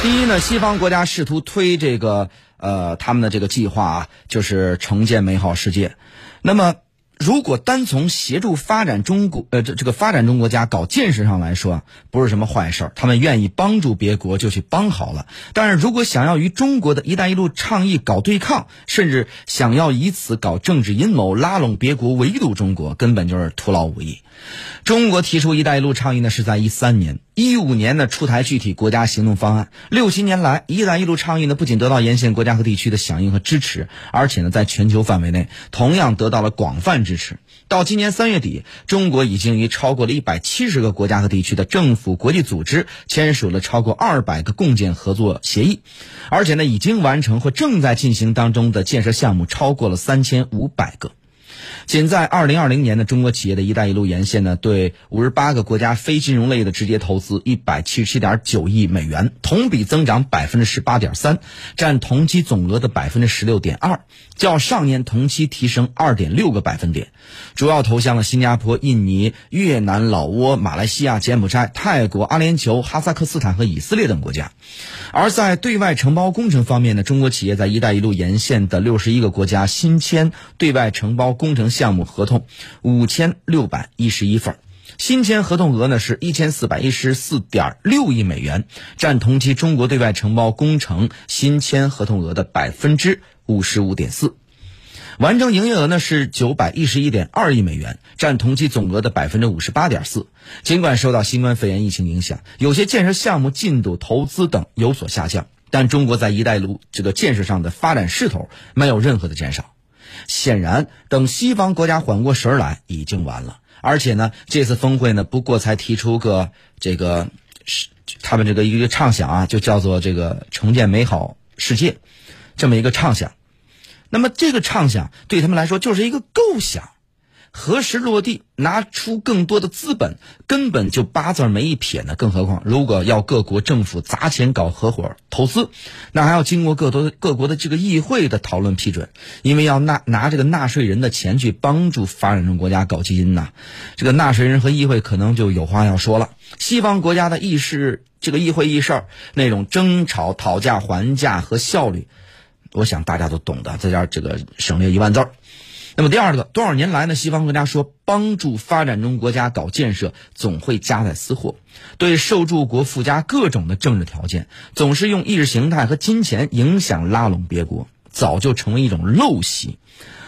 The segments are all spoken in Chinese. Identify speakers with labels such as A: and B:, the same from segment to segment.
A: 第一呢，西方国家试图推这个呃他们的这个计划啊，就是重建美好世界。那么，如果单从协助发展中国呃这这个发展中国家搞建设上来说，不是什么坏事儿，他们愿意帮助别国就去帮好了。但是如果想要与中国的一带一路倡议搞对抗，甚至想要以此搞政治阴谋，拉拢别国围堵中国，根本就是徒劳无益。中国提出“一带一路”倡议呢，是在一三年、一五年呢出台具体国家行动方案。六七年来，“一带一路”倡议呢不仅得到沿线国家和地区的响应和支持，而且呢在全球范围内同样得到了广泛支持。到今年三月底，中国已经与超过了一百七十个国家和地区的政府、国际组织签署了超过二百个共建合作协议，而且呢已经完成或正在进行当中的建设项目超过了三千五百个。仅在二零二零年的，中国企业的一带一路沿线呢，对五十八个国家非金融类的直接投资一百七十七点九亿美元，同比增长百分之十八点三，占同期总额的百分之十六点二，较上年同期提升二点六个百分点。主要投向了新加坡、印尼、越南、老挝、马来西亚、柬埔寨、泰国、阿联酋、哈萨克斯坦和以色列等国家。而在对外承包工程方面呢，中国企业在一带一路沿线的六十一个国家新签对外承包工程项目合同五千六百一十一份，新签合同额呢是一千四百一十四点六亿美元，占同期中国对外承包工程新签合同额的百分之五十五点四。完成营业额呢是九百一十一点二亿美元，占同期总额的百分之五十八点四。尽管受到新冠肺炎疫情影响，有些建设项目进度、投资等有所下降，但中国在“一带一路”这个建设上的发展势头没有任何的减少。显然，等西方国家缓过神来，已经完了。而且呢，这次峰会呢，不过才提出个这个是他们这个一个畅想啊，就叫做这个重建美好世界，这么一个畅想。那么这个畅想对他们来说就是一个构想，何时落地，拿出更多的资本，根本就八字没一撇呢。更何况，如果要各国政府砸钱搞合伙投资，那还要经过各多各国的这个议会的讨论批准，因为要纳拿这个纳税人的钱去帮助发展中国家搞基金呐，这个纳税人和议会可能就有话要说了。西方国家的议事这个议会议事那种争吵、讨价还价和效率。我想大家都懂的，在这儿这个省略一万字儿。那么第二个，多少年来呢？西方国家说帮助发展中国家搞建设，总会夹带私货，对受助国附加各种的政治条件，总是用意识形态和金钱影响拉拢别国，早就成为一种陋习。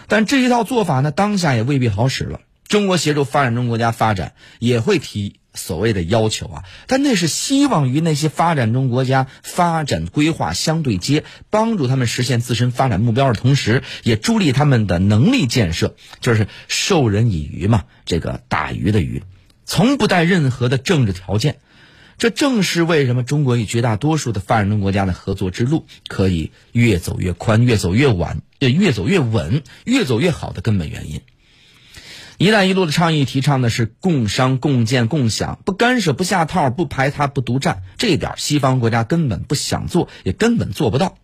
A: 但这一套做法呢，当下也未必好使了。中国协助发展中国家发展，也会提。所谓的要求啊，但那是希望与那些发展中国家发展规划相对接，帮助他们实现自身发展目标的同时，也助力他们的能力建设，就是授人以鱼嘛，这个打鱼的鱼，从不带任何的政治条件。这正是为什么中国与绝大多数的发展中国家的合作之路可以越走越宽、越走越晚、越走越稳、越走越好的根本原因。“一带一路”的倡议提倡的是共商、共建、共享，不干涉、不下套、不排他、不独占。这一点，西方国家根本不想做，也根本做不到。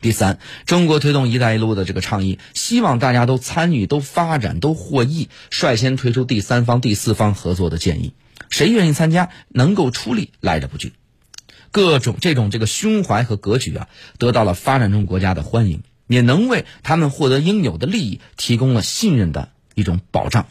A: 第三，中国推动“一带一路”的这个倡议，希望大家都参与、都发展、都获益，率先推出第三方、第四方合作的建议。谁愿意参加，能够出力，来者不拒。各种这种这个胸怀和格局啊，得到了发展中国家的欢迎，也能为他们获得应有的利益提供了信任的一种保障。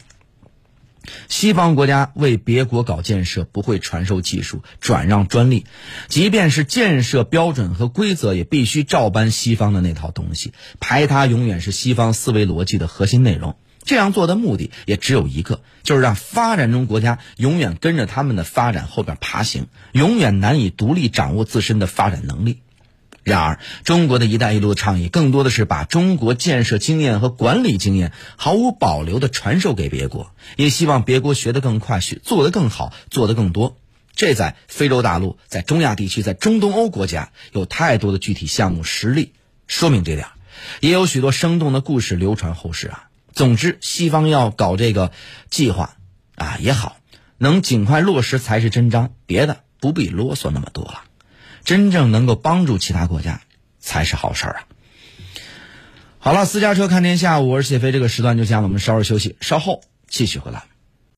A: 西方国家为别国搞建设，不会传授技术、转让专利，即便是建设标准和规则，也必须照搬西方的那套东西。排他永远是西方思维逻辑的核心内容。这样做的目的也只有一个，就是让发展中国家永远跟着他们的发展后边爬行，永远难以独立掌握自身的发展能力。然而，中国的一带一路倡议更多的是把中国建设经验和管理经验毫无保留地传授给别国，也希望别国学得更快，学做得更好，做得更多。这在非洲大陆、在中亚地区、在中东欧国家有太多的具体项目实例说明这点，也有许多生动的故事流传后世啊。总之，西方要搞这个计划啊也好，能尽快落实才是真章，别的不必啰嗦那么多了。真正能够帮助其他国家才是好事儿啊！好了，私家车看天下，我是谢飞，这个时段就这样了，我们稍事休息，稍后继续回来。